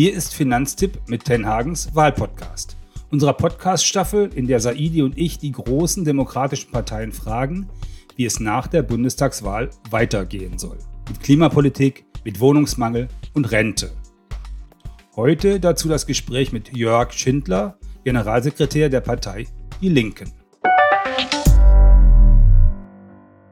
Hier ist Finanztipp mit Tenhagens Wahlpodcast. Unserer Podcast-Staffel, in der Saidi und ich die großen demokratischen Parteien fragen, wie es nach der Bundestagswahl weitergehen soll. Mit Klimapolitik, mit Wohnungsmangel und Rente. Heute dazu das Gespräch mit Jörg Schindler, Generalsekretär der Partei Die Linken.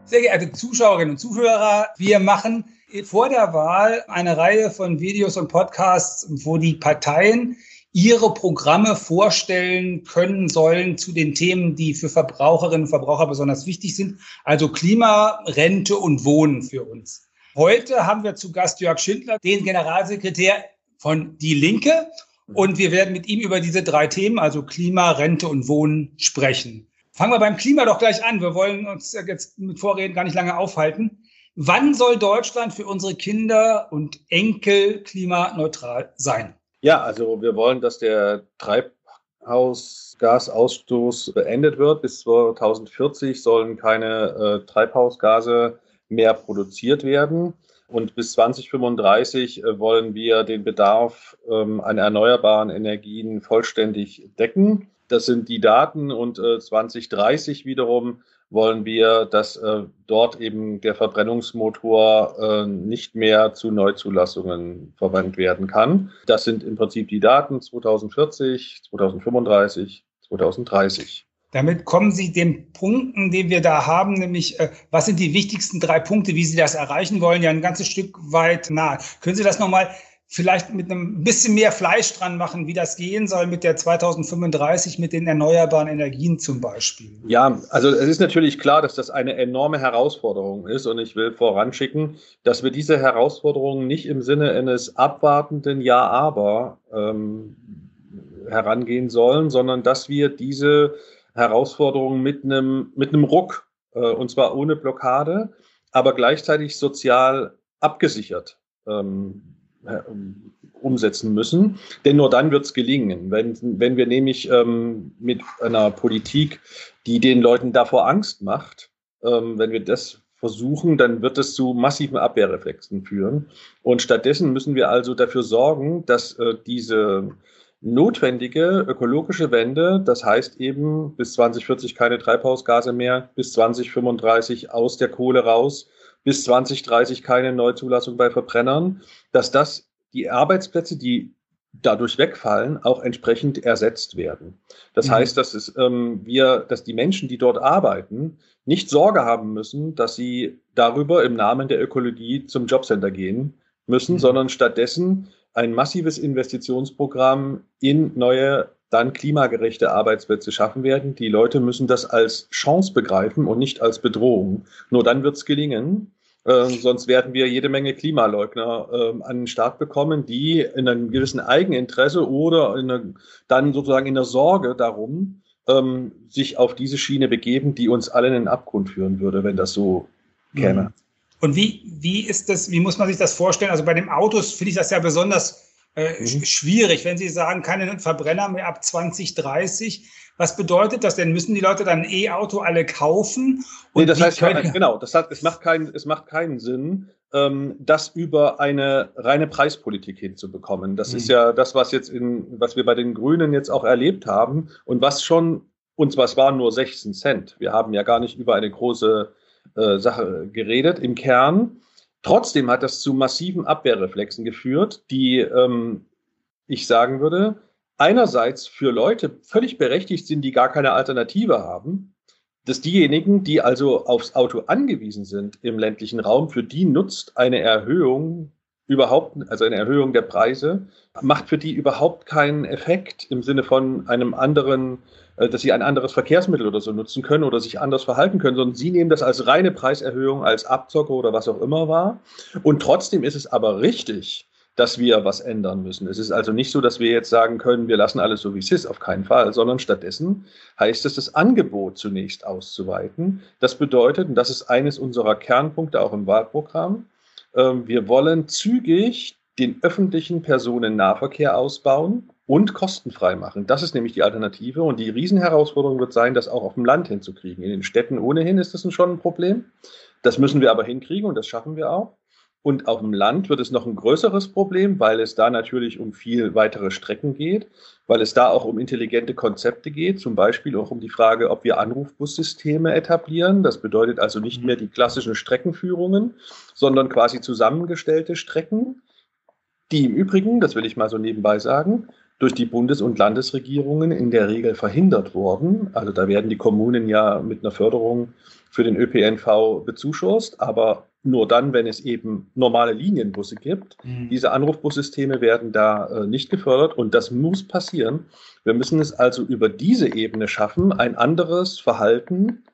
Sehr geehrte Zuschauerinnen und Zuhörer, wir machen vor der Wahl eine Reihe von Videos und Podcasts, wo die Parteien ihre Programme vorstellen können sollen zu den Themen, die für Verbraucherinnen und Verbraucher besonders wichtig sind, also Klima, Rente und Wohnen für uns. Heute haben wir zu Gast Jörg Schindler, den Generalsekretär von Die Linke. Und wir werden mit ihm über diese drei Themen, also Klima, Rente und Wohnen, sprechen. Fangen wir beim Klima doch gleich an. Wir wollen uns jetzt mit Vorreden gar nicht lange aufhalten. Wann soll Deutschland für unsere Kinder und Enkel klimaneutral sein? Ja, also wir wollen, dass der Treibhausgasausstoß beendet wird. Bis 2040 sollen keine äh, Treibhausgase mehr produziert werden. Und bis 2035 äh, wollen wir den Bedarf ähm, an erneuerbaren Energien vollständig decken. Das sind die Daten und äh, 2030 wiederum wollen wir, dass äh, dort eben der Verbrennungsmotor äh, nicht mehr zu Neuzulassungen verwendet werden kann. Das sind im Prinzip die Daten 2040, 2035, 2030. Damit kommen Sie den Punkten, den wir da haben, nämlich äh, was sind die wichtigsten drei Punkte, wie Sie das erreichen wollen, ja ein ganzes Stück weit nahe. Können Sie das nochmal vielleicht mit einem bisschen mehr Fleisch dran machen, wie das gehen soll mit der 2035, mit den erneuerbaren Energien zum Beispiel? Ja, also es ist natürlich klar, dass das eine enorme Herausforderung ist und ich will voranschicken, dass wir diese Herausforderung nicht im Sinne eines abwartenden Ja, aber ähm, herangehen sollen, sondern dass wir diese Herausforderung mit einem, mit einem Ruck, äh, und zwar ohne Blockade, aber gleichzeitig sozial abgesichert ähm, äh, umsetzen müssen. Denn nur dann wird es gelingen. Wenn, wenn wir nämlich ähm, mit einer Politik, die den Leuten davor Angst macht, ähm, wenn wir das versuchen, dann wird es zu massiven Abwehrreflexen führen. Und stattdessen müssen wir also dafür sorgen, dass äh, diese notwendige ökologische Wende, das heißt eben bis 2040 keine Treibhausgase mehr, bis 2035 aus der Kohle raus, bis 2030 keine Neuzulassung bei Verbrennern, dass das die Arbeitsplätze, die dadurch wegfallen, auch entsprechend ersetzt werden. Das mhm. heißt, dass es, ähm, wir, dass die Menschen, die dort arbeiten, nicht Sorge haben müssen, dass sie darüber im Namen der Ökologie zum Jobcenter gehen müssen, mhm. sondern stattdessen ein massives Investitionsprogramm in neue, dann klimagerechte Arbeitsplätze schaffen werden. Die Leute müssen das als Chance begreifen und nicht als Bedrohung. Nur dann wird es gelingen. Äh, sonst werden wir jede Menge Klimaleugner äh, an den Start bekommen, die in einem gewissen Eigeninteresse oder in eine, dann sozusagen in der Sorge darum ähm, sich auf diese Schiene begeben, die uns alle in den Abgrund führen würde, wenn das so käme. Mhm. Und wie, wie ist das, wie muss man sich das vorstellen? Also bei den Autos finde ich das ja besonders äh, mhm. schwierig, wenn Sie sagen, keine Verbrenner mehr ab 2030. Was bedeutet das denn? Müssen die Leute dann ein E-Auto alle kaufen? Und nee, das heißt, können... genau, das hat, es, macht keinen, es macht keinen Sinn, ähm, das über eine reine Preispolitik hinzubekommen. Das mhm. ist ja das, was jetzt in, was wir bei den Grünen jetzt auch erlebt haben und was schon, und zwar es waren nur 16 Cent. Wir haben ja gar nicht über eine große äh, Sache geredet im Kern. Trotzdem hat das zu massiven Abwehrreflexen geführt, die, ähm, ich sagen würde, einerseits für Leute völlig berechtigt sind, die gar keine Alternative haben, dass diejenigen, die also aufs Auto angewiesen sind im ländlichen Raum, für die nutzt eine Erhöhung überhaupt, also eine Erhöhung der Preise, macht für die überhaupt keinen Effekt im Sinne von einem anderen äh, dass sie ein anderes Verkehrsmittel oder so nutzen können oder sich anders verhalten können, sondern sie nehmen das als reine Preiserhöhung, als Abzocke oder was auch immer wahr. Und trotzdem ist es aber richtig, dass wir was ändern müssen. Es ist also nicht so, dass wir jetzt sagen können, wir lassen alles so wie es ist, auf keinen Fall, sondern stattdessen heißt es, das Angebot zunächst auszuweiten. Das bedeutet, und das ist eines unserer Kernpunkte auch im Wahlprogramm, ähm, wir wollen zügig den öffentlichen Personennahverkehr ausbauen und kostenfrei machen. Das ist nämlich die Alternative. Und die Riesenherausforderung wird sein, das auch auf dem Land hinzukriegen. In den Städten ohnehin ist das schon ein Problem. Das müssen wir aber hinkriegen und das schaffen wir auch. Und auf dem Land wird es noch ein größeres Problem, weil es da natürlich um viel weitere Strecken geht, weil es da auch um intelligente Konzepte geht, zum Beispiel auch um die Frage, ob wir Anrufbussysteme etablieren. Das bedeutet also nicht mehr die klassischen Streckenführungen, sondern quasi zusammengestellte Strecken, die im Übrigen, das will ich mal so nebenbei sagen, durch die Bundes- und Landesregierungen in der Regel verhindert wurden. Also da werden die Kommunen ja mit einer Förderung für den ÖPNV bezuschusst, aber nur dann, wenn es eben normale Linienbusse gibt. Mhm. Diese Anrufbussysteme werden da äh, nicht gefördert und das muss passieren. Wir müssen es also über diese Ebene schaffen, ein anderes Verhalten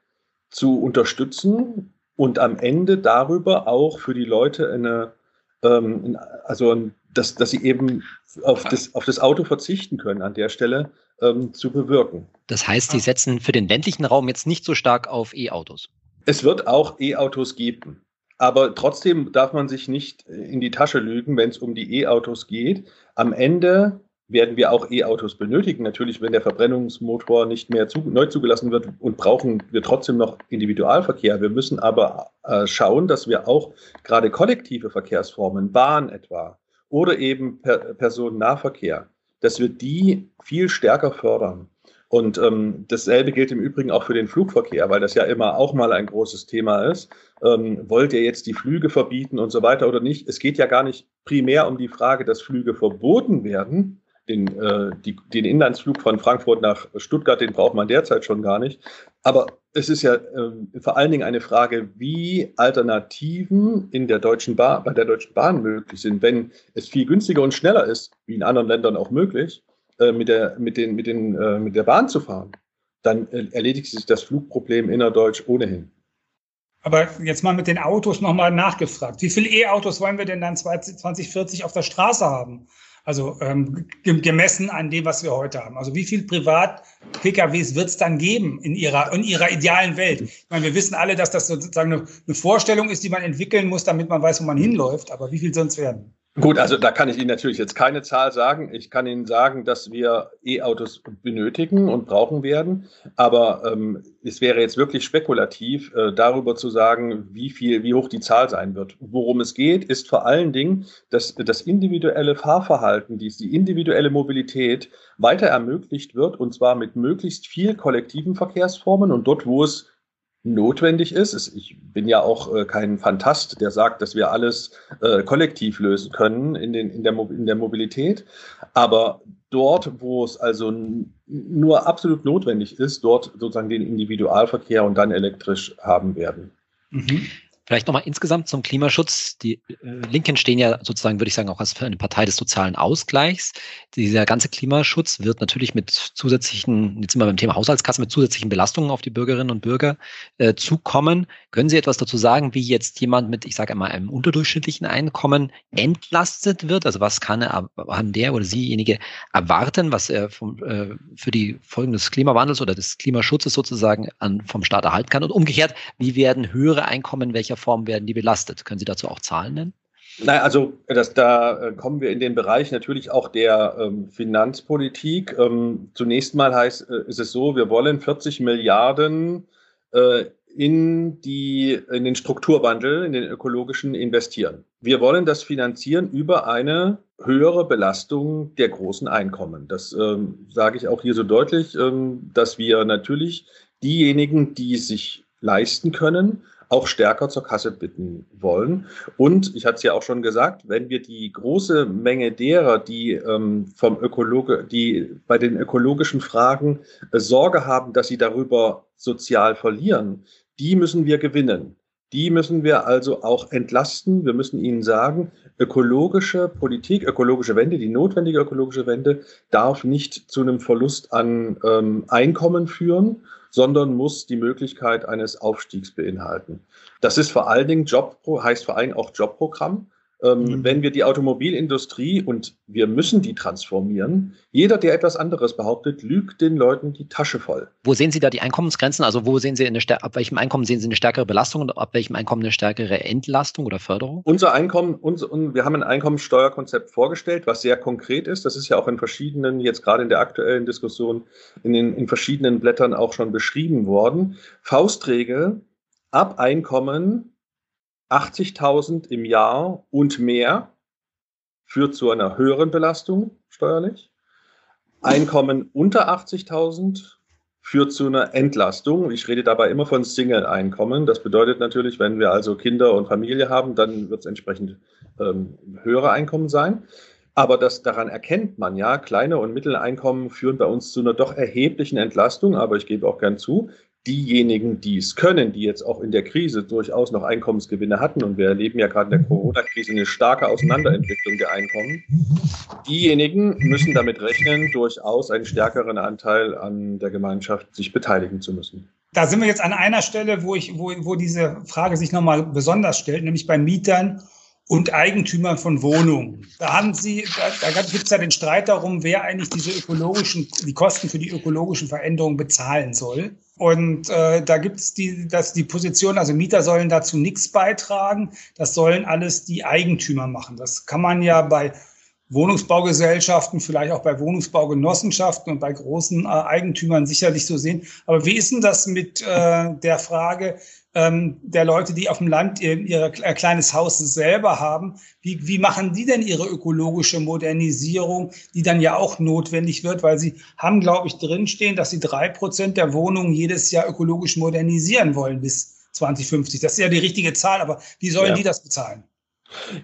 zu unterstützen und am Ende darüber auch für die Leute eine, ähm, also dass, dass sie eben auf das, auf das Auto verzichten können an der Stelle ähm, zu bewirken. Das heißt, Sie setzen für den ländlichen Raum jetzt nicht so stark auf E-Autos. Es wird auch E-Autos geben. Aber trotzdem darf man sich nicht in die Tasche lügen, wenn es um die E-Autos geht. Am Ende werden wir auch E-Autos benötigen. Natürlich, wenn der Verbrennungsmotor nicht mehr zu, neu zugelassen wird und brauchen wir trotzdem noch Individualverkehr. Wir müssen aber äh, schauen, dass wir auch gerade kollektive Verkehrsformen, Bahn etwa oder eben per Personennahverkehr, dass wir die viel stärker fördern. Und ähm, dasselbe gilt im Übrigen auch für den Flugverkehr, weil das ja immer auch mal ein großes Thema ist. Ähm, wollt ihr jetzt die Flüge verbieten und so weiter oder nicht? Es geht ja gar nicht primär um die Frage, dass Flüge verboten werden. Den, äh, die, den Inlandsflug von Frankfurt nach Stuttgart, den braucht man derzeit schon gar nicht. Aber es ist ja äh, vor allen Dingen eine Frage, wie Alternativen in der Deutschen Bahn, bei der Deutschen Bahn möglich sind, wenn es viel günstiger und schneller ist, wie in anderen Ländern auch möglich äh, mit, der, mit, den, mit, den, äh, mit der Bahn zu fahren, dann äh, erledigt sich das Flugproblem innerdeutsch ohnehin. Aber jetzt mal mit den Autos nochmal nachgefragt. Wie viele E-Autos wollen wir denn dann 2040 auf der Straße haben? Also ähm, gemessen an dem, was wir heute haben. Also wie viel Privat-PKWs wird es dann geben in ihrer, in ihrer idealen Welt? Ich meine, wir wissen alle, dass das sozusagen eine, eine Vorstellung ist, die man entwickeln muss, damit man weiß, wo man hinläuft. Aber wie viel sonst werden? Gut, also da kann ich Ihnen natürlich jetzt keine Zahl sagen. Ich kann Ihnen sagen, dass wir E-Autos benötigen und brauchen werden. Aber ähm, es wäre jetzt wirklich spekulativ, äh, darüber zu sagen, wie viel, wie hoch die Zahl sein wird. Worum es geht, ist vor allen Dingen, dass das individuelle Fahrverhalten, die, die individuelle Mobilität weiter ermöglicht wird und zwar mit möglichst viel kollektiven Verkehrsformen und dort, wo es notwendig ist. Ich bin ja auch äh, kein Fantast, der sagt, dass wir alles äh, kollektiv lösen können in, den, in, der, in der Mobilität. Aber dort, wo es also nur absolut notwendig ist, dort sozusagen den Individualverkehr und dann elektrisch haben werden. Mhm. Vielleicht nochmal insgesamt zum Klimaschutz. Die äh, Linken stehen ja sozusagen, würde ich sagen, auch als eine Partei des sozialen Ausgleichs. Dieser ganze Klimaschutz wird natürlich mit zusätzlichen, jetzt sind wir beim Thema Haushaltskasse, mit zusätzlichen Belastungen auf die Bürgerinnen und Bürger äh, zukommen. Können Sie etwas dazu sagen, wie jetzt jemand mit, ich sage einmal, einem unterdurchschnittlichen Einkommen entlastet wird? Also was kann er, haben der oder siejenige erwarten, was er vom, äh, für die Folgen des Klimawandels oder des Klimaschutzes sozusagen an, vom Staat erhalten kann? Und umgekehrt, wie werden höhere Einkommen, welcher Form werden die belastet? Können Sie dazu auch Zahlen nennen? Nein, also das, da äh, kommen wir in den Bereich natürlich auch der ähm, Finanzpolitik. Ähm, zunächst mal heißt, äh, ist es so, wir wollen 40 Milliarden äh, in, die, in den Strukturwandel, in den ökologischen investieren. Wir wollen das finanzieren über eine höhere Belastung der großen Einkommen. Das ähm, sage ich auch hier so deutlich, ähm, dass wir natürlich diejenigen, die sich leisten können, auch stärker zur Kasse bitten wollen. Und ich hatte es ja auch schon gesagt, wenn wir die große Menge derer, die ähm, vom Ökologe, die bei den ökologischen Fragen äh, Sorge haben, dass sie darüber sozial verlieren, die müssen wir gewinnen. Die müssen wir also auch entlasten. Wir müssen ihnen sagen, ökologische Politik, ökologische Wende, die notwendige ökologische Wende darf nicht zu einem Verlust an ähm, Einkommen führen, sondern muss die Möglichkeit eines Aufstiegs beinhalten. Das ist vor allen Dingen Job, heißt vor allem auch Jobprogramm. Ähm, mhm. Wenn wir die Automobilindustrie und wir müssen die transformieren, jeder, der etwas anderes behauptet, lügt den Leuten die Tasche voll. Wo sehen Sie da die Einkommensgrenzen? Also wo sehen Sie eine ab welchem Einkommen sehen Sie eine stärkere Belastung und ab welchem Einkommen eine stärkere Entlastung oder Förderung? Unser Einkommen, unser, wir haben ein Einkommenssteuerkonzept vorgestellt, was sehr konkret ist. Das ist ja auch in verschiedenen, jetzt gerade in der aktuellen Diskussion, in, den, in verschiedenen Blättern auch schon beschrieben worden. Faustregel ab Einkommen 80.000 im Jahr und mehr führt zu einer höheren Belastung steuerlich. Einkommen unter 80.000 führt zu einer Entlastung. Ich rede dabei immer von Single-Einkommen. Das bedeutet natürlich, wenn wir also Kinder und Familie haben, dann wird es entsprechend ähm, höhere Einkommen sein. Aber das, daran erkennt man ja, kleine und Mitteleinkommen führen bei uns zu einer doch erheblichen Entlastung. Aber ich gebe auch gern zu, diejenigen, die es können, die jetzt auch in der Krise durchaus noch Einkommensgewinne hatten, und wir erleben ja gerade in der Corona-Krise eine starke Auseinanderentwicklung der Einkommen, diejenigen müssen damit rechnen, durchaus einen stärkeren Anteil an der Gemeinschaft sich beteiligen zu müssen. Da sind wir jetzt an einer Stelle, wo, ich, wo, wo diese Frage sich nochmal besonders stellt, nämlich bei Mietern und Eigentümern von Wohnungen. Da haben Sie, da, da gibt es ja den Streit darum, wer eigentlich diese ökologischen, die Kosten für die ökologischen Veränderungen bezahlen soll. Und äh, da gibt es die, dass die Position, also Mieter sollen dazu nichts beitragen. Das sollen alles die Eigentümer machen. Das kann man ja bei Wohnungsbaugesellschaften, vielleicht auch bei Wohnungsbaugenossenschaften und bei großen äh, Eigentümern sicherlich so sehen. Aber wie ist denn das mit äh, der Frage, ähm, der Leute, die auf dem Land ihr, ihr kleines Haus selber haben. Wie, wie machen die denn ihre ökologische Modernisierung, die dann ja auch notwendig wird, weil sie haben, glaube ich, drinstehen, dass sie drei Prozent der Wohnungen jedes Jahr ökologisch modernisieren wollen bis 2050. Das ist ja die richtige Zahl, aber wie sollen ja. die das bezahlen?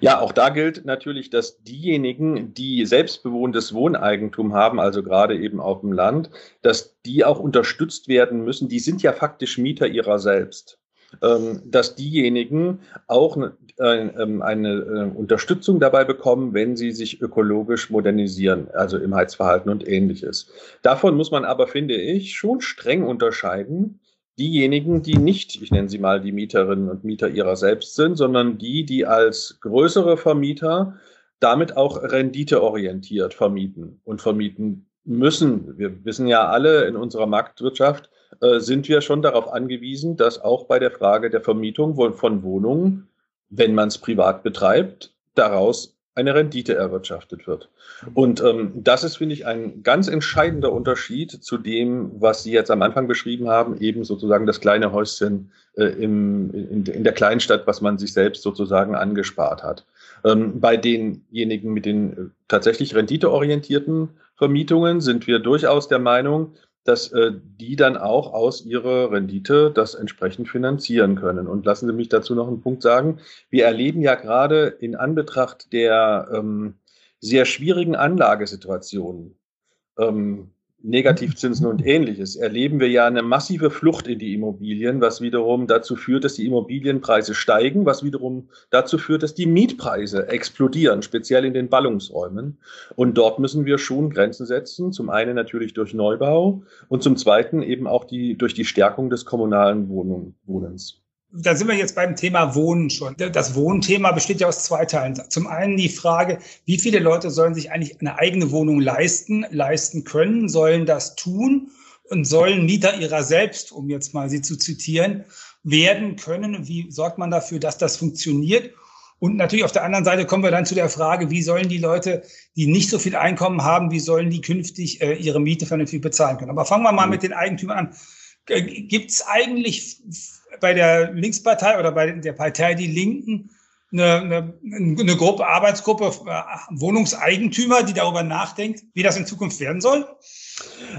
Ja, auch da gilt natürlich, dass diejenigen, die selbstbewohntes Wohneigentum haben, also gerade eben auf dem Land, dass die auch unterstützt werden müssen. Die sind ja faktisch Mieter ihrer selbst. Ähm, dass diejenigen auch äh, ähm, eine äh, Unterstützung dabei bekommen, wenn sie sich ökologisch modernisieren, also im Heizverhalten und ähnliches. Davon muss man aber, finde ich, schon streng unterscheiden. Diejenigen, die nicht, ich nenne sie mal die Mieterinnen und Mieter ihrer selbst sind, sondern die, die als größere Vermieter damit auch renditeorientiert vermieten und vermieten müssen. Wir wissen ja alle in unserer Marktwirtschaft, sind wir schon darauf angewiesen, dass auch bei der Frage der Vermietung von Wohnungen, wenn man es privat betreibt, daraus eine Rendite erwirtschaftet wird. Und ähm, das ist, finde ich, ein ganz entscheidender Unterschied zu dem, was Sie jetzt am Anfang beschrieben haben, eben sozusagen das kleine Häuschen äh, im, in, in der Kleinstadt, was man sich selbst sozusagen angespart hat. Ähm, bei denjenigen mit den äh, tatsächlich renditeorientierten Vermietungen sind wir durchaus der Meinung, dass äh, die dann auch aus ihrer Rendite das entsprechend finanzieren können. Und lassen Sie mich dazu noch einen Punkt sagen. Wir erleben ja gerade in Anbetracht der ähm, sehr schwierigen Anlagesituationen, ähm, Negativzinsen und ähnliches, erleben wir ja eine massive Flucht in die Immobilien, was wiederum dazu führt, dass die Immobilienpreise steigen, was wiederum dazu führt, dass die Mietpreise explodieren, speziell in den Ballungsräumen. Und dort müssen wir schon Grenzen setzen, zum einen natürlich durch Neubau und zum zweiten eben auch die, durch die Stärkung des kommunalen Wohnens da sind wir jetzt beim Thema Wohnen schon. Das Wohnthema besteht ja aus zwei Teilen. Zum einen die Frage, wie viele Leute sollen sich eigentlich eine eigene Wohnung leisten, leisten können, sollen das tun und sollen Mieter ihrer selbst, um jetzt mal sie zu zitieren, werden können. Wie sorgt man dafür, dass das funktioniert? Und natürlich auf der anderen Seite kommen wir dann zu der Frage, wie sollen die Leute, die nicht so viel Einkommen haben, wie sollen die künftig äh, ihre Miete vernünftig bezahlen können? Aber fangen wir mal mhm. mit den Eigentümern an. Gibt es eigentlich bei der Linkspartei oder bei der Partei Die Linken eine, eine, eine Gruppe, Arbeitsgruppe, äh, Wohnungseigentümer, die darüber nachdenkt, wie das in Zukunft werden soll?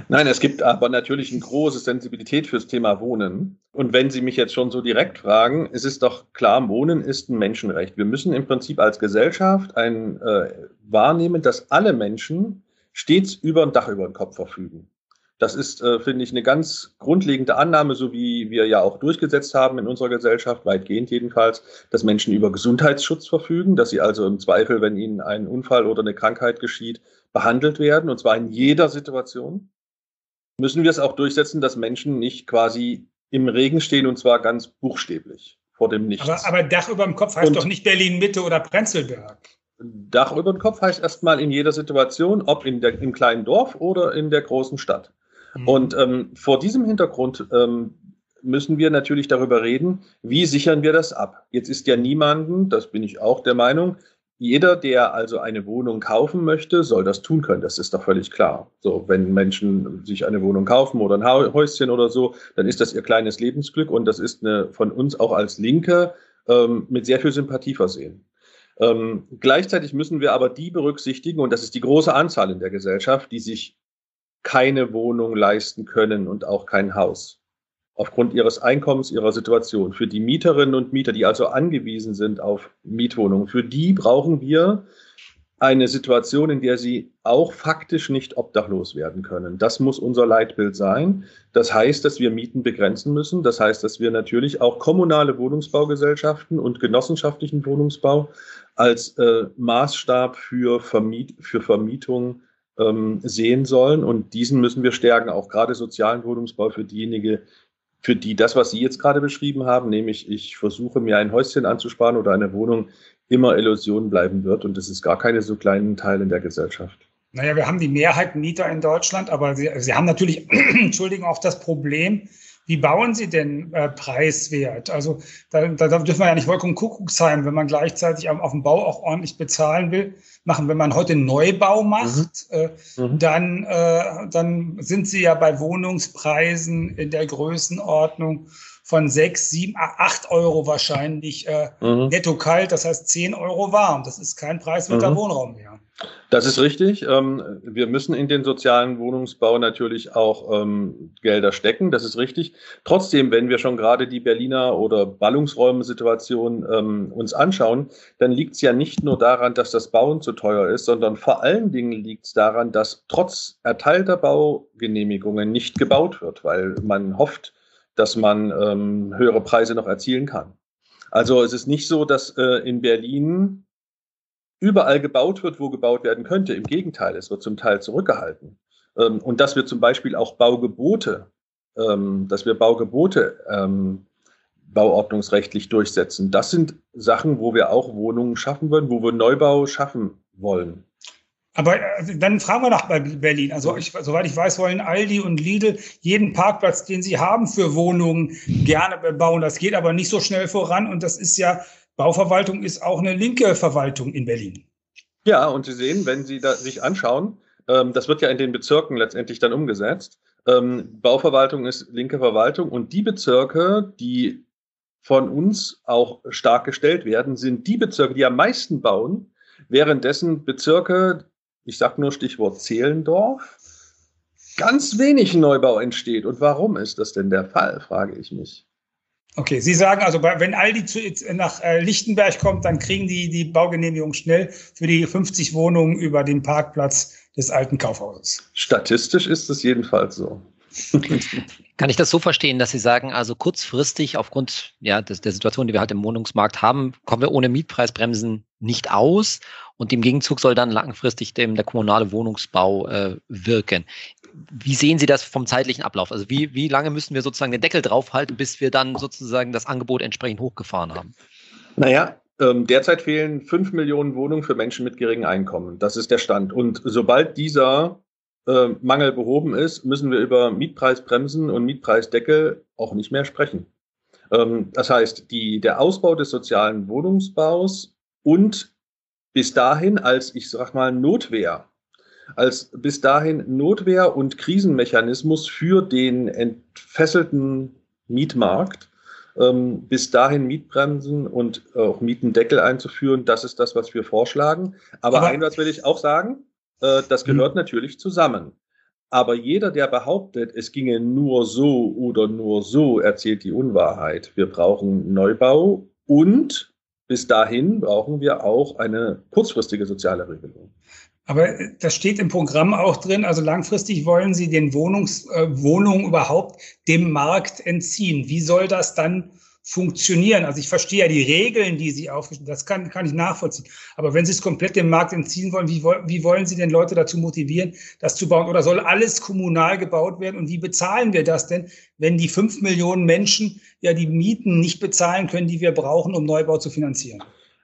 Nein, es gibt aber natürlich eine große Sensibilität fürs Thema Wohnen. Und wenn Sie mich jetzt schon so direkt fragen, es ist doch klar, Wohnen ist ein Menschenrecht. Wir müssen im Prinzip als Gesellschaft ein, äh, wahrnehmen, dass alle Menschen stets über ein Dach über den Kopf verfügen. Das ist, äh, finde ich, eine ganz grundlegende Annahme, so wie wir ja auch durchgesetzt haben in unserer Gesellschaft, weitgehend jedenfalls, dass Menschen über Gesundheitsschutz verfügen, dass sie also im Zweifel, wenn ihnen ein Unfall oder eine Krankheit geschieht, behandelt werden, und zwar in jeder Situation. Müssen wir es auch durchsetzen, dass Menschen nicht quasi im Regen stehen, und zwar ganz buchstäblich vor dem Nichts. Aber, aber Dach über dem Kopf heißt und doch nicht Berlin-Mitte oder Prenzlberg. Dach über dem Kopf heißt erstmal in jeder Situation, ob in der, im kleinen Dorf oder in der großen Stadt. Mhm. Und ähm, vor diesem Hintergrund ähm, müssen wir natürlich darüber reden, wie sichern wir das ab. Jetzt ist ja niemanden, das bin ich auch der Meinung, jeder, der also eine Wohnung kaufen möchte, soll das tun können. Das ist doch völlig klar. So, wenn Menschen sich eine Wohnung kaufen oder ein Häuschen oder so, dann ist das ihr kleines Lebensglück und das ist eine von uns auch als Linke ähm, mit sehr viel Sympathie versehen. Ähm, gleichzeitig müssen wir aber die berücksichtigen, und das ist die große Anzahl in der Gesellschaft, die sich keine Wohnung leisten können und auch kein Haus. Aufgrund ihres Einkommens, ihrer Situation. Für die Mieterinnen und Mieter, die also angewiesen sind auf Mietwohnungen, für die brauchen wir eine Situation, in der sie auch faktisch nicht obdachlos werden können. Das muss unser Leitbild sein. Das heißt, dass wir Mieten begrenzen müssen. Das heißt, dass wir natürlich auch kommunale Wohnungsbaugesellschaften und genossenschaftlichen Wohnungsbau als äh, Maßstab für, Vermiet für Vermietung ähm, sehen sollen. Und diesen müssen wir stärken, auch gerade sozialen Wohnungsbau für diejenigen, für die das, was Sie jetzt gerade beschrieben haben, nämlich ich versuche mir ein Häuschen anzusparen oder eine Wohnung, immer Illusion bleiben wird. Und das ist gar keine so kleinen Teil in der Gesellschaft. Naja, wir haben die Mehrheit Mieter in Deutschland, aber sie, sie haben natürlich, Entschuldigung, auch das Problem, wie bauen Sie denn äh, preiswert? Also da, da dürfen wir ja nicht vollkommen Kuckucksheim, wenn man gleichzeitig auf, auf dem Bau auch ordentlich bezahlen will, machen. Wenn man heute Neubau macht, mhm. Äh, mhm. dann, äh, dann sind Sie ja bei Wohnungspreisen in der Größenordnung von sechs, sieben, acht Euro wahrscheinlich äh, mhm. netto kalt, das heißt zehn Euro warm. Das ist kein preiswerter mhm. Wohnraum mehr. Das ist richtig. Ähm, wir müssen in den sozialen Wohnungsbau natürlich auch ähm, Gelder stecken. Das ist richtig. Trotzdem, wenn wir schon gerade die Berliner oder Ballungsräume-Situation ähm, uns anschauen, dann liegt es ja nicht nur daran, dass das Bauen zu teuer ist, sondern vor allen Dingen liegt es daran, dass trotz erteilter Baugenehmigungen nicht gebaut wird, weil man hofft, dass man höhere Preise noch erzielen kann. Also es ist nicht so, dass äh, in Berlin überall gebaut wird, wo gebaut werden könnte. Im Gegenteil, es wird zum Teil zurückgehalten. Ähm, und dass wir zum Beispiel auch Baugebote, ähm, dass wir Baugebote ähm, bauordnungsrechtlich durchsetzen. Das sind Sachen, wo wir auch Wohnungen schaffen würden, wo wir Neubau schaffen wollen. Aber äh, dann fragen wir nach Berlin. Also ich, soweit ich weiß, wollen Aldi und Lidl jeden Parkplatz, den sie haben für Wohnungen, gerne bebauen. Das geht aber nicht so schnell voran. Und das ist ja Bauverwaltung ist auch eine linke Verwaltung in Berlin. Ja, und Sie sehen, wenn Sie sich anschauen, ähm, das wird ja in den Bezirken letztendlich dann umgesetzt. Ähm, Bauverwaltung ist linke Verwaltung und die Bezirke, die von uns auch stark gestellt werden, sind die Bezirke, die am meisten bauen, währenddessen Bezirke, ich sage nur Stichwort Zehlendorf, ganz wenig Neubau entsteht. Und warum ist das denn der Fall, frage ich mich. Okay, Sie sagen also, wenn Aldi zu, nach äh, Lichtenberg kommt, dann kriegen die die Baugenehmigung schnell für die 50 Wohnungen über den Parkplatz des alten Kaufhauses. Statistisch ist es jedenfalls so. Kann ich das so verstehen, dass Sie sagen, also kurzfristig aufgrund ja, des, der Situation, die wir halt im Wohnungsmarkt haben, kommen wir ohne Mietpreisbremsen nicht aus und im Gegenzug soll dann langfristig dem, der kommunale Wohnungsbau äh, wirken. Wie sehen Sie das vom zeitlichen Ablauf? Also wie, wie lange müssen wir sozusagen den Deckel draufhalten, bis wir dann sozusagen das Angebot entsprechend hochgefahren haben? Naja, ähm, derzeit fehlen fünf Millionen Wohnungen für Menschen mit geringem Einkommen. Das ist der Stand. Und sobald dieser äh, Mangel behoben ist, müssen wir über Mietpreisbremsen und Mietpreisdeckel auch nicht mehr sprechen. Ähm, das heißt, die, der Ausbau des sozialen Wohnungsbaus und bis dahin als, ich sag mal, Notwehr als bis dahin Notwehr- und Krisenmechanismus für den entfesselten Mietmarkt, ähm, bis dahin Mietbremsen und auch Mietendeckel einzuführen. Das ist das, was wir vorschlagen. Aber, Aber ein was will ich auch sagen, äh, das gehört hm. natürlich zusammen. Aber jeder, der behauptet, es ginge nur so oder nur so, erzählt die Unwahrheit. Wir brauchen Neubau und bis dahin brauchen wir auch eine kurzfristige soziale Regelung. Aber das steht im Programm auch drin. Also langfristig wollen Sie den Wohnungs, äh, Wohnungen überhaupt dem Markt entziehen. Wie soll das dann funktionieren? Also ich verstehe ja die Regeln, die Sie aufstellen. Das kann, kann ich nachvollziehen. Aber wenn Sie es komplett dem Markt entziehen wollen, wie, wie wollen Sie denn Leute dazu motivieren, das zu bauen? Oder soll alles kommunal gebaut werden? Und wie bezahlen wir das denn, wenn die fünf Millionen Menschen ja die Mieten nicht bezahlen können, die wir brauchen, um Neubau zu finanzieren?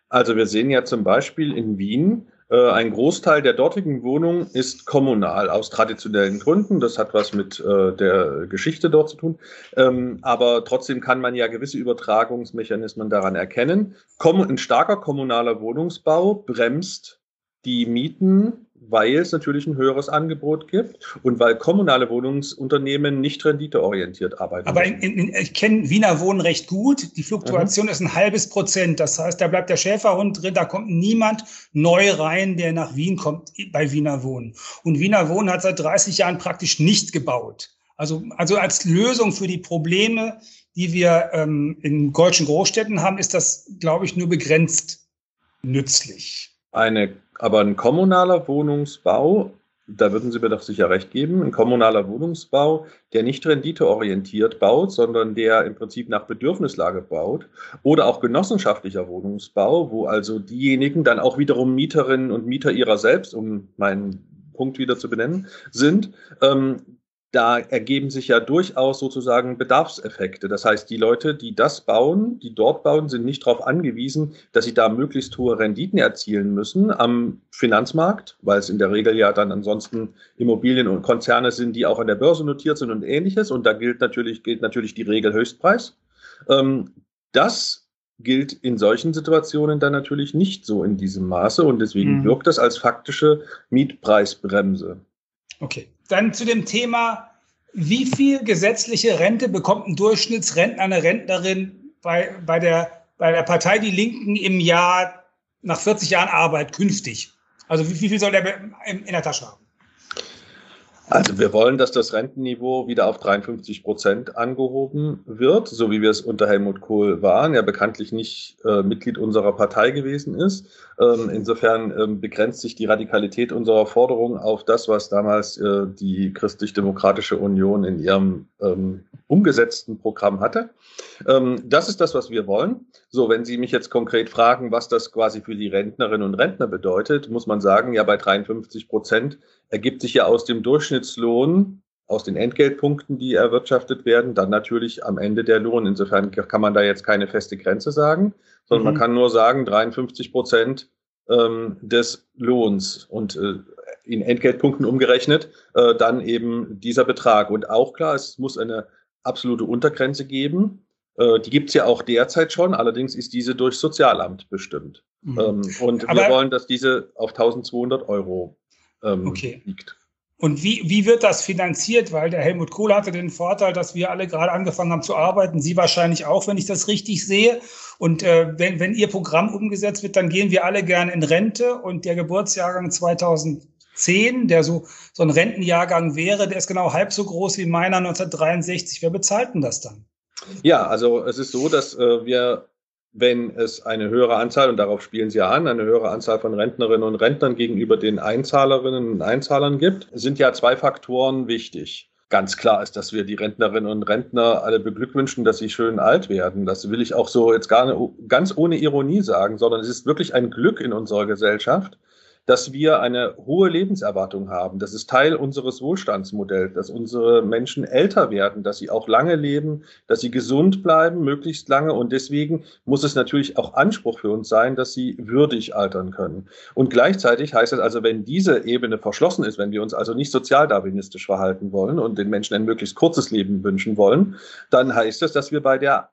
Also wir sehen ja zum Beispiel in Wien, äh, ein Großteil der dortigen Wohnungen ist kommunal aus traditionellen Gründen. Das hat was mit äh, der Geschichte dort zu tun. Ähm, aber trotzdem kann man ja gewisse Übertragungsmechanismen daran erkennen. Ein starker kommunaler Wohnungsbau bremst die Mieten weil es natürlich ein höheres Angebot gibt und weil kommunale Wohnungsunternehmen nicht renditeorientiert arbeiten. Aber in, in, ich kenne Wiener Wohnen recht gut. Die Fluktuation mhm. ist ein halbes Prozent. Das heißt, da bleibt der Schäferhund drin, da kommt niemand neu rein, der nach Wien kommt bei Wiener Wohnen. Und Wiener Wohnen hat seit 30 Jahren praktisch nicht gebaut. Also, also als Lösung für die Probleme, die wir ähm, in deutschen Großstädten haben, ist das, glaube ich, nur begrenzt nützlich. Eine, aber ein kommunaler Wohnungsbau, da würden Sie mir doch sicher recht geben, ein kommunaler Wohnungsbau, der nicht renditeorientiert baut, sondern der im Prinzip nach Bedürfnislage baut, oder auch genossenschaftlicher Wohnungsbau, wo also diejenigen dann auch wiederum Mieterinnen und Mieter ihrer selbst, um meinen Punkt wieder zu benennen, sind, ähm, da ergeben sich ja durchaus sozusagen Bedarfseffekte. Das heißt, die Leute, die das bauen, die dort bauen, sind nicht darauf angewiesen, dass sie da möglichst hohe Renditen erzielen müssen am Finanzmarkt, weil es in der Regel ja dann ansonsten Immobilien und Konzerne sind, die auch an der Börse notiert sind und ähnliches. Und da gilt natürlich, gilt natürlich die Regel Höchstpreis. Ähm, das gilt in solchen Situationen dann natürlich nicht so in diesem Maße und deswegen mhm. wirkt das als faktische Mietpreisbremse. Okay. Dann zu dem Thema, wie viel gesetzliche Rente bekommt ein Durchschnittsrentner, eine Rentnerin bei, bei, der, bei der Partei Die Linken im Jahr nach 40 Jahren Arbeit künftig? Also wie, viel soll der in der Tasche haben? Also wir wollen, dass das Rentenniveau wieder auf 53 Prozent angehoben wird, so wie wir es unter Helmut Kohl waren, der bekanntlich nicht äh, Mitglied unserer Partei gewesen ist. Ähm, insofern ähm, begrenzt sich die Radikalität unserer Forderung auf das, was damals äh, die Christlich-Demokratische Union in ihrem ähm, umgesetzten Programm hatte. Ähm, das ist das, was wir wollen. So, wenn Sie mich jetzt konkret fragen, was das quasi für die Rentnerinnen und Rentner bedeutet, muss man sagen, ja, bei 53 Prozent ergibt sich ja aus dem Durchschnittslohn, aus den Entgeltpunkten, die erwirtschaftet werden, dann natürlich am Ende der Lohn. Insofern kann man da jetzt keine feste Grenze sagen, sondern mhm. man kann nur sagen, 53 Prozent ähm, des Lohns und äh, in Entgeltpunkten umgerechnet, äh, dann eben dieser Betrag. Und auch klar, es muss eine absolute Untergrenze geben. Äh, die gibt es ja auch derzeit schon, allerdings ist diese durch Sozialamt bestimmt. Mhm. Ähm, und Aber wir wollen, dass diese auf 1200 Euro ähm, okay. liegt. Und wie, wie wird das finanziert? Weil der Helmut Kohl hatte den Vorteil, dass wir alle gerade angefangen haben zu arbeiten. Sie wahrscheinlich auch, wenn ich das richtig sehe. Und äh, wenn, wenn Ihr Programm umgesetzt wird, dann gehen wir alle gerne in Rente. Und der Geburtsjahrgang 2010, der so, so ein Rentenjahrgang wäre, der ist genau halb so groß wie meiner 1963. Wer bezahlt denn das dann? Ja, also es ist so, dass äh, wir wenn es eine höhere Anzahl, und darauf spielen Sie ja an, eine höhere Anzahl von Rentnerinnen und Rentnern gegenüber den Einzahlerinnen und Einzahlern gibt, sind ja zwei Faktoren wichtig. Ganz klar ist, dass wir die Rentnerinnen und Rentner alle beglückwünschen, dass sie schön alt werden. Das will ich auch so jetzt gar nicht, ganz ohne Ironie sagen, sondern es ist wirklich ein Glück in unserer Gesellschaft, dass wir eine hohe Lebenserwartung haben. Das ist Teil unseres Wohlstandsmodells, dass unsere Menschen älter werden, dass sie auch lange leben, dass sie gesund bleiben, möglichst lange. Und deswegen muss es natürlich auch Anspruch für uns sein, dass sie würdig altern können. Und gleichzeitig heißt es also, wenn diese Ebene verschlossen ist, wenn wir uns also nicht sozialdarwinistisch verhalten wollen und den Menschen ein möglichst kurzes Leben wünschen wollen, dann heißt es, dass wir bei der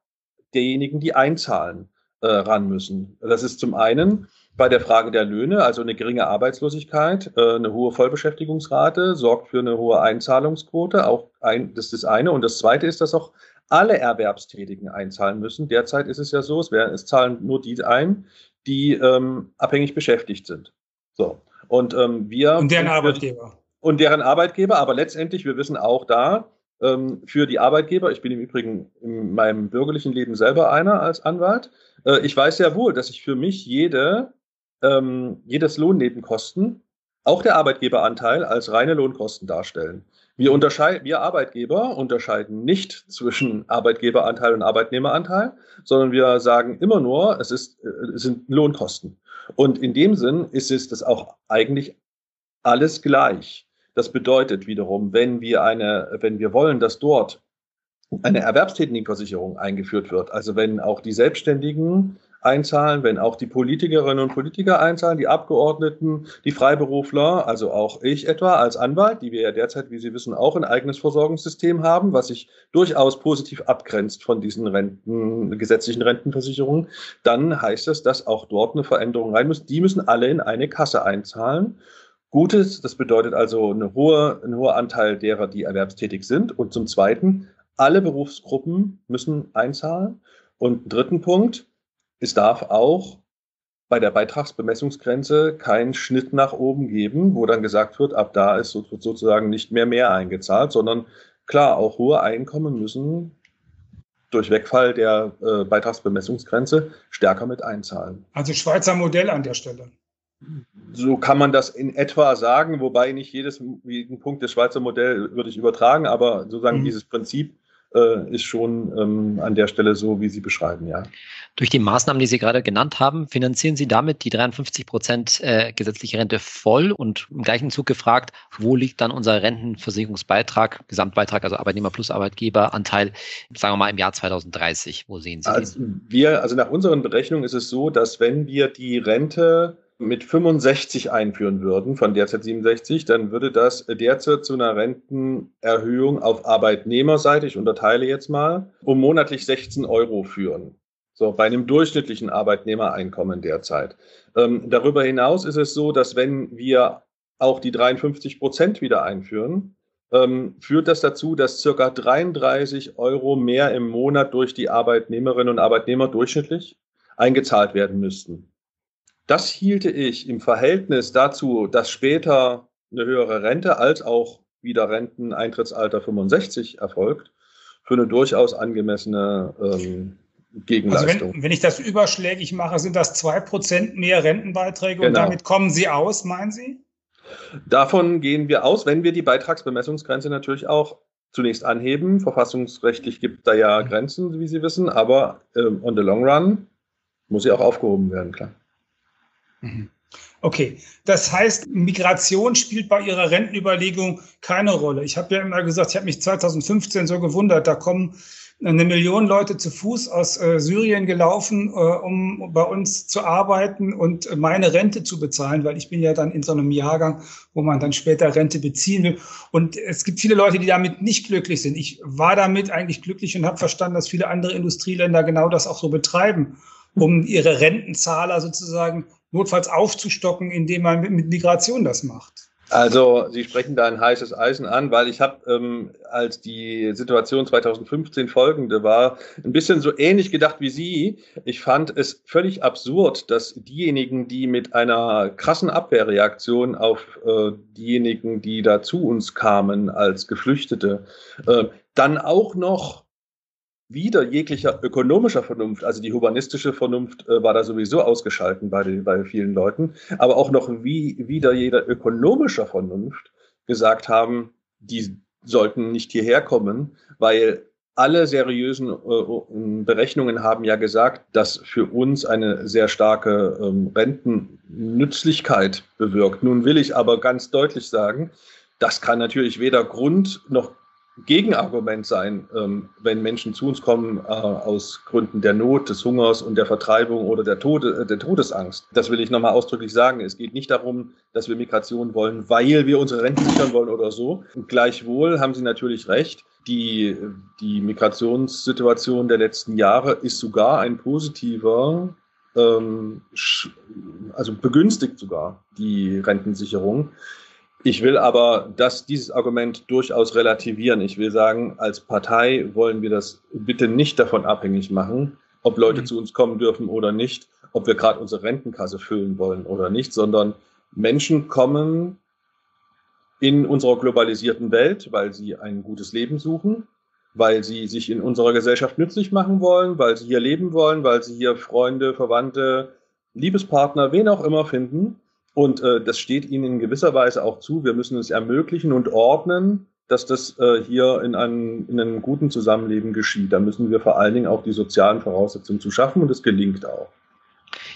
derjenigen, die einzahlen, äh, ran müssen. Das ist zum einen bei der Frage der Löhne, also eine geringe Arbeitslosigkeit, äh, eine hohe Vollbeschäftigungsrate sorgt für eine hohe Einzahlungsquote. Auch ein, das ist das eine. Und das zweite ist, dass auch alle Erwerbstätigen einzahlen müssen. Derzeit ist es ja so, es, werden, es zahlen nur die ein, die ähm, abhängig beschäftigt sind. So. Und ähm, wir. Und deren Arbeitgeber. Und deren Arbeitgeber, aber letztendlich, wir wissen auch da, ähm, für die Arbeitgeber, ich bin im Übrigen in meinem bürgerlichen Leben selber einer als Anwalt, äh, ich weiß sehr wohl, dass ich für mich jede ähm, jedes Lohnnebenkosten, auch der Arbeitgeberanteil, als reine Lohnkosten darstellen. Wir, wir Arbeitgeber unterscheiden nicht zwischen Arbeitgeberanteil und Arbeitnehmeranteil, sondern wir sagen immer nur, es, ist, äh, es sind Lohnkosten. Und in dem Sinn ist es das auch eigentlich alles gleich. Das bedeutet wiederum, wenn wir eine, wenn wir wollen, dass dort eine Erwerbstätigenversicherung eingeführt wird, also wenn auch die Selbstständigen einzahlen, wenn auch die Politikerinnen und Politiker einzahlen, die Abgeordneten, die Freiberufler, also auch ich etwa als Anwalt, die wir ja derzeit, wie Sie wissen, auch ein eigenes Versorgungssystem haben, was sich durchaus positiv abgrenzt von diesen Renten, gesetzlichen Rentenversicherungen, dann heißt das, dass auch dort eine Veränderung rein muss. Die müssen alle in eine Kasse einzahlen. Gutes. Das bedeutet also eine hohe, ein hoher Anteil derer, die erwerbstätig sind. Und zum Zweiten, alle Berufsgruppen müssen einzahlen. Und dritten Punkt, es darf auch bei der Beitragsbemessungsgrenze keinen Schnitt nach oben geben, wo dann gesagt wird, ab da ist sozusagen nicht mehr mehr eingezahlt, sondern klar, auch hohe Einkommen müssen durch Wegfall der äh, Beitragsbemessungsgrenze stärker mit einzahlen. Also Schweizer Modell an der Stelle. So kann man das in etwa sagen, wobei nicht jedes, jeden Punkt des Schweizer Modells würde ich übertragen, aber sozusagen mhm. dieses Prinzip äh, ist schon ähm, an der Stelle so, wie Sie beschreiben, ja. Durch die Maßnahmen, die Sie gerade genannt haben, finanzieren Sie damit die 53 Prozent äh, gesetzliche Rente voll und im gleichen Zug gefragt, wo liegt dann unser Rentenversicherungsbeitrag, Gesamtbeitrag, also Arbeitnehmer plus Arbeitgeberanteil, sagen wir mal im Jahr 2030? Wo sehen Sie also Wir, also nach unseren Berechnungen ist es so, dass wenn wir die Rente mit 65 einführen würden, von derzeit 67, dann würde das derzeit zu einer Rentenerhöhung auf Arbeitnehmerseite, ich unterteile jetzt mal, um monatlich 16 Euro führen. So, bei einem durchschnittlichen Arbeitnehmereinkommen derzeit. Ähm, darüber hinaus ist es so, dass wenn wir auch die 53 Prozent wieder einführen, ähm, führt das dazu, dass circa 33 Euro mehr im Monat durch die Arbeitnehmerinnen und Arbeitnehmer durchschnittlich eingezahlt werden müssten. Das hielte ich im Verhältnis dazu, dass später eine höhere Rente als auch wieder Renteneintrittsalter 65 erfolgt, für eine durchaus angemessene ähm, Gegenleistung. Also wenn, wenn, ich das überschlägig mache, sind das zwei Prozent mehr Rentenbeiträge genau. und damit kommen Sie aus, meinen Sie? Davon gehen wir aus, wenn wir die Beitragsbemessungsgrenze natürlich auch zunächst anheben. Verfassungsrechtlich gibt da ja Grenzen, wie Sie wissen, aber ähm, on the long run muss sie auch aufgehoben werden, klar. Mhm. Okay, das heißt, Migration spielt bei Ihrer Rentenüberlegung keine Rolle. Ich habe ja immer gesagt, ich habe mich 2015 so gewundert, da kommen eine Million Leute zu Fuß aus äh, Syrien gelaufen, äh, um bei uns zu arbeiten und meine Rente zu bezahlen, weil ich bin ja dann in so einem Jahrgang, wo man dann später Rente beziehen will. Und es gibt viele Leute, die damit nicht glücklich sind. Ich war damit eigentlich glücklich und habe verstanden, dass viele andere Industrieländer genau das auch so betreiben, um ihre Rentenzahler sozusagen notfalls aufzustocken, indem man mit Migration das macht. Also Sie sprechen da ein heißes Eisen an, weil ich habe, ähm, als die Situation 2015 folgende war, ein bisschen so ähnlich gedacht wie Sie. Ich fand es völlig absurd, dass diejenigen, die mit einer krassen Abwehrreaktion auf äh, diejenigen, die da zu uns kamen als Geflüchtete, äh, dann auch noch wieder jeglicher ökonomischer Vernunft, also die humanistische Vernunft äh, war da sowieso ausgeschalten bei, den, bei vielen Leuten, aber auch noch wie, wieder jeder ökonomischer Vernunft gesagt haben, die sollten nicht hierher kommen, weil alle seriösen äh, Berechnungen haben ja gesagt, dass für uns eine sehr starke ähm, Rentennützlichkeit bewirkt. Nun will ich aber ganz deutlich sagen, das kann natürlich weder Grund noch Gegenargument sein, ähm, wenn Menschen zu uns kommen äh, aus Gründen der Not, des Hungers und der Vertreibung oder der, Tode, äh, der Todesangst. Das will ich nochmal ausdrücklich sagen. Es geht nicht darum, dass wir Migration wollen, weil wir unsere Renten sichern wollen oder so. Und gleichwohl haben Sie natürlich recht. Die, die Migrationssituation der letzten Jahre ist sogar ein positiver, ähm, also begünstigt sogar die Rentensicherung. Ich will aber dass dieses Argument durchaus relativieren. Ich will sagen, als Partei wollen wir das bitte nicht davon abhängig machen, ob Leute mhm. zu uns kommen dürfen oder nicht, ob wir gerade unsere Rentenkasse füllen wollen oder nicht, sondern Menschen kommen in unserer globalisierten Welt, weil sie ein gutes Leben suchen, weil sie sich in unserer Gesellschaft nützlich machen wollen, weil sie hier leben wollen, weil sie hier Freunde, Verwandte, Liebespartner, wen auch immer finden und äh, das steht ihnen in gewisser Weise auch zu. Wir müssen es ermöglichen und ordnen, dass das äh, hier in einem, in einem guten Zusammenleben geschieht. Da müssen wir vor allen Dingen auch die sozialen Voraussetzungen zu schaffen und es gelingt auch.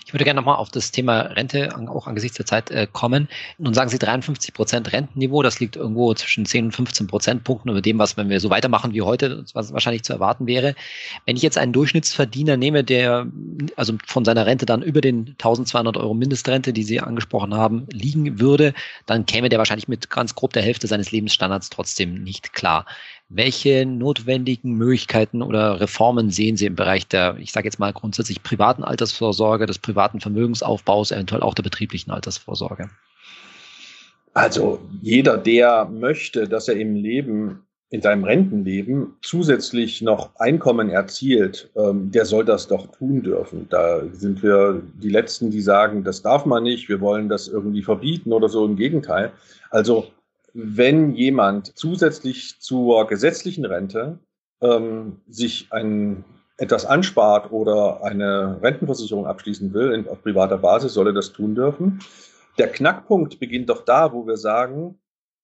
Ich würde gerne nochmal auf das Thema Rente auch angesichts der Zeit äh, kommen. Nun sagen Sie 53 Prozent Rentenniveau, das liegt irgendwo zwischen 10 und 15 Prozentpunkten über dem, was, wenn wir so weitermachen wie heute, was wahrscheinlich zu erwarten wäre. Wenn ich jetzt einen Durchschnittsverdiener nehme, der also von seiner Rente dann über den 1200 Euro Mindestrente, die Sie angesprochen haben, liegen würde, dann käme der wahrscheinlich mit ganz grob der Hälfte seines Lebensstandards trotzdem nicht klar. Welche notwendigen Möglichkeiten oder Reformen sehen Sie im Bereich der, ich sage jetzt mal grundsätzlich privaten Altersvorsorge, des privaten Vermögensaufbaus, eventuell auch der betrieblichen Altersvorsorge? Also jeder, der möchte, dass er im Leben, in seinem Rentenleben zusätzlich noch Einkommen erzielt, ähm, der soll das doch tun dürfen. Da sind wir die Letzten, die sagen, das darf man nicht, wir wollen das irgendwie verbieten oder so. Im Gegenteil. Also wenn jemand zusätzlich zur gesetzlichen Rente ähm, sich ein, etwas anspart oder eine Rentenversicherung abschließen will in, auf privater Basis, soll er das tun dürfen. Der Knackpunkt beginnt doch da, wo wir sagen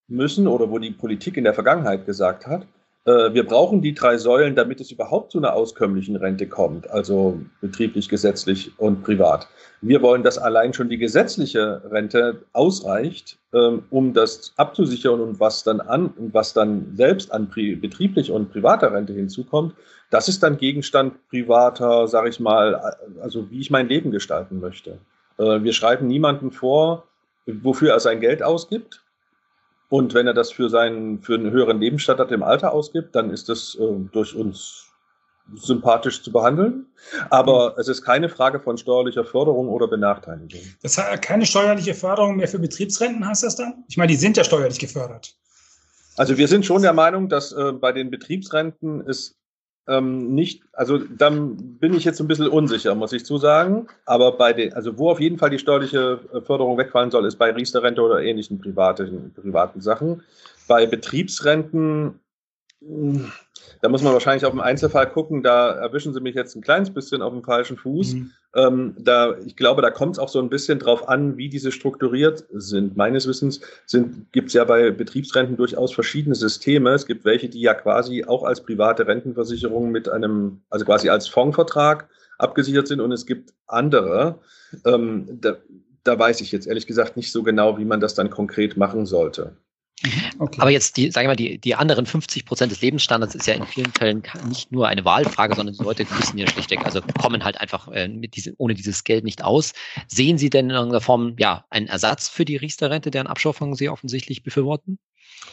müssen oder wo die Politik in der Vergangenheit gesagt hat, wir brauchen die drei Säulen, damit es überhaupt zu einer auskömmlichen Rente kommt, also betrieblich, gesetzlich und privat. Wir wollen, dass allein schon die gesetzliche Rente ausreicht, ähm, um das abzusichern und was dann an, was dann selbst an betrieblich und privater Rente hinzukommt. Das ist dann Gegenstand privater, sage ich mal, also wie ich mein Leben gestalten möchte. Äh, wir schreiben niemanden vor, wofür er sein Geld ausgibt. Und wenn er das für, seinen, für einen höheren Lebensstandard im Alter ausgibt, dann ist das äh, durch uns sympathisch zu behandeln. Aber es ist keine Frage von steuerlicher Förderung oder Benachteiligung. Das hat keine steuerliche Förderung mehr für Betriebsrenten, heißt das dann? Ich meine, die sind ja steuerlich gefördert. Also wir sind schon der Meinung, dass äh, bei den Betriebsrenten es ähm, nicht, also dann bin ich jetzt ein bisschen unsicher, muss ich zusagen. Aber bei den, also wo auf jeden Fall die steuerliche äh, Förderung wegfallen soll, ist bei Riester-Rente oder ähnlichen privaten, privaten Sachen. Bei Betriebsrenten, da muss man wahrscheinlich auf den Einzelfall gucken. Da erwischen Sie mich jetzt ein kleines bisschen auf dem falschen Fuß. Mhm. Ähm, da, ich glaube, da kommt es auch so ein bisschen drauf an, wie diese strukturiert sind. Meines Wissens gibt es ja bei Betriebsrenten durchaus verschiedene Systeme. Es gibt welche, die ja quasi auch als private Rentenversicherung mit einem, also quasi als Fondsvertrag abgesichert sind und es gibt andere. Ähm, da, da weiß ich jetzt ehrlich gesagt nicht so genau, wie man das dann konkret machen sollte. Okay. Aber jetzt die, sagen wir mal, die, die anderen 50 Prozent des Lebensstandards ist ja in vielen Fällen nicht nur eine Wahlfrage, sondern die Leute müssen ja schlichtweg, also kommen halt einfach äh, mit diese, ohne dieses Geld nicht aus. Sehen Sie denn in irgendeiner Form ja einen Ersatz für die Riester-Rente, deren Abschaffung Sie offensichtlich befürworten?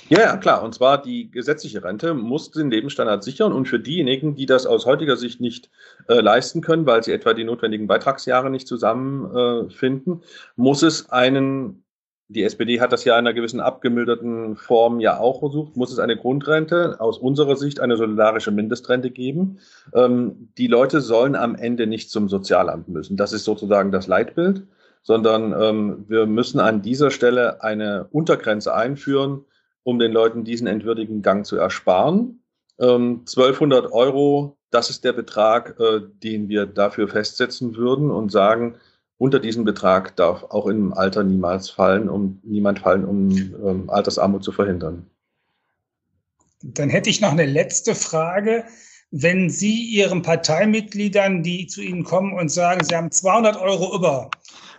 Ja, ja, klar. Und zwar die gesetzliche Rente muss den Lebensstandard sichern. Und für diejenigen, die das aus heutiger Sicht nicht äh, leisten können, weil sie etwa die notwendigen Beitragsjahre nicht zusammenfinden, äh, muss es einen die SPD hat das ja in einer gewissen abgemilderten Form ja auch versucht, muss es eine Grundrente, aus unserer Sicht eine solidarische Mindestrente geben. Ähm, die Leute sollen am Ende nicht zum Sozialamt müssen. Das ist sozusagen das Leitbild, sondern ähm, wir müssen an dieser Stelle eine Untergrenze einführen, um den Leuten diesen entwürdigen Gang zu ersparen. Ähm, 1200 Euro, das ist der Betrag, äh, den wir dafür festsetzen würden und sagen, unter diesen Betrag darf auch im Alter niemals fallen, um niemand fallen, um ähm, Altersarmut zu verhindern. Dann hätte ich noch eine letzte Frage. Wenn Sie Ihren Parteimitgliedern, die zu Ihnen kommen und sagen, Sie haben 200 Euro über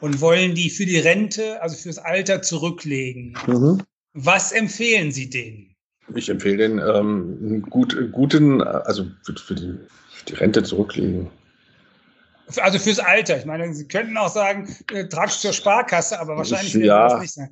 und wollen die für die Rente, also fürs Alter zurücklegen, mhm. was empfehlen Sie denen? Ich empfehle denen ähm, einen gut, guten, also für, für, die, für die Rente zurücklegen. Also fürs Alter. Ich meine, Sie könnten auch sagen, äh, trag zur Sparkasse, aber wahrscheinlich ja, das nicht sein.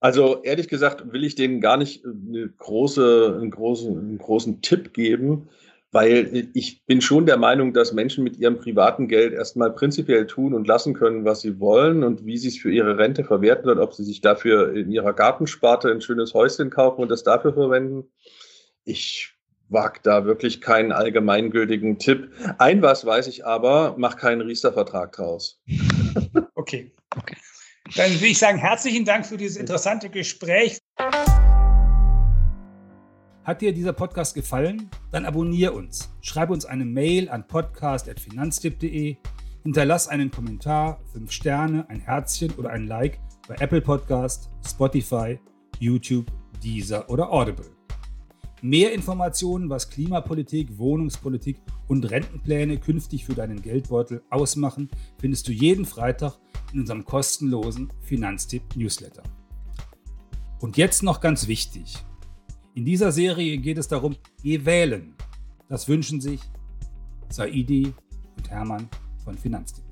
Also ehrlich gesagt will ich denen gar nicht eine große, einen, großen, einen großen Tipp geben, weil ich bin schon der Meinung, dass Menschen mit ihrem privaten Geld erstmal prinzipiell tun und lassen können, was sie wollen und wie sie es für ihre Rente verwerten und ob sie sich dafür in ihrer Gartensparte ein schönes Häuschen kaufen und das dafür verwenden. Ich wage da wirklich keinen allgemeingültigen Tipp. Ein was weiß ich aber, mach keinen Riester-Vertrag draus. Okay. okay. Dann will ich sagen, herzlichen Dank für dieses interessante Gespräch. Hat dir dieser Podcast gefallen? Dann abonniere uns. Schreibe uns eine Mail an podcast.finanztipp.de. Hinterlass einen Kommentar, fünf Sterne, ein Herzchen oder ein Like bei Apple Podcast, Spotify, YouTube, Deezer oder Audible. Mehr Informationen, was Klimapolitik, Wohnungspolitik und Rentenpläne künftig für deinen Geldbeutel ausmachen, findest du jeden Freitag in unserem kostenlosen Finanztipp-Newsletter. Und jetzt noch ganz wichtig. In dieser Serie geht es darum, geh wählen. Das wünschen sich Saidi und Hermann von Finanztipp.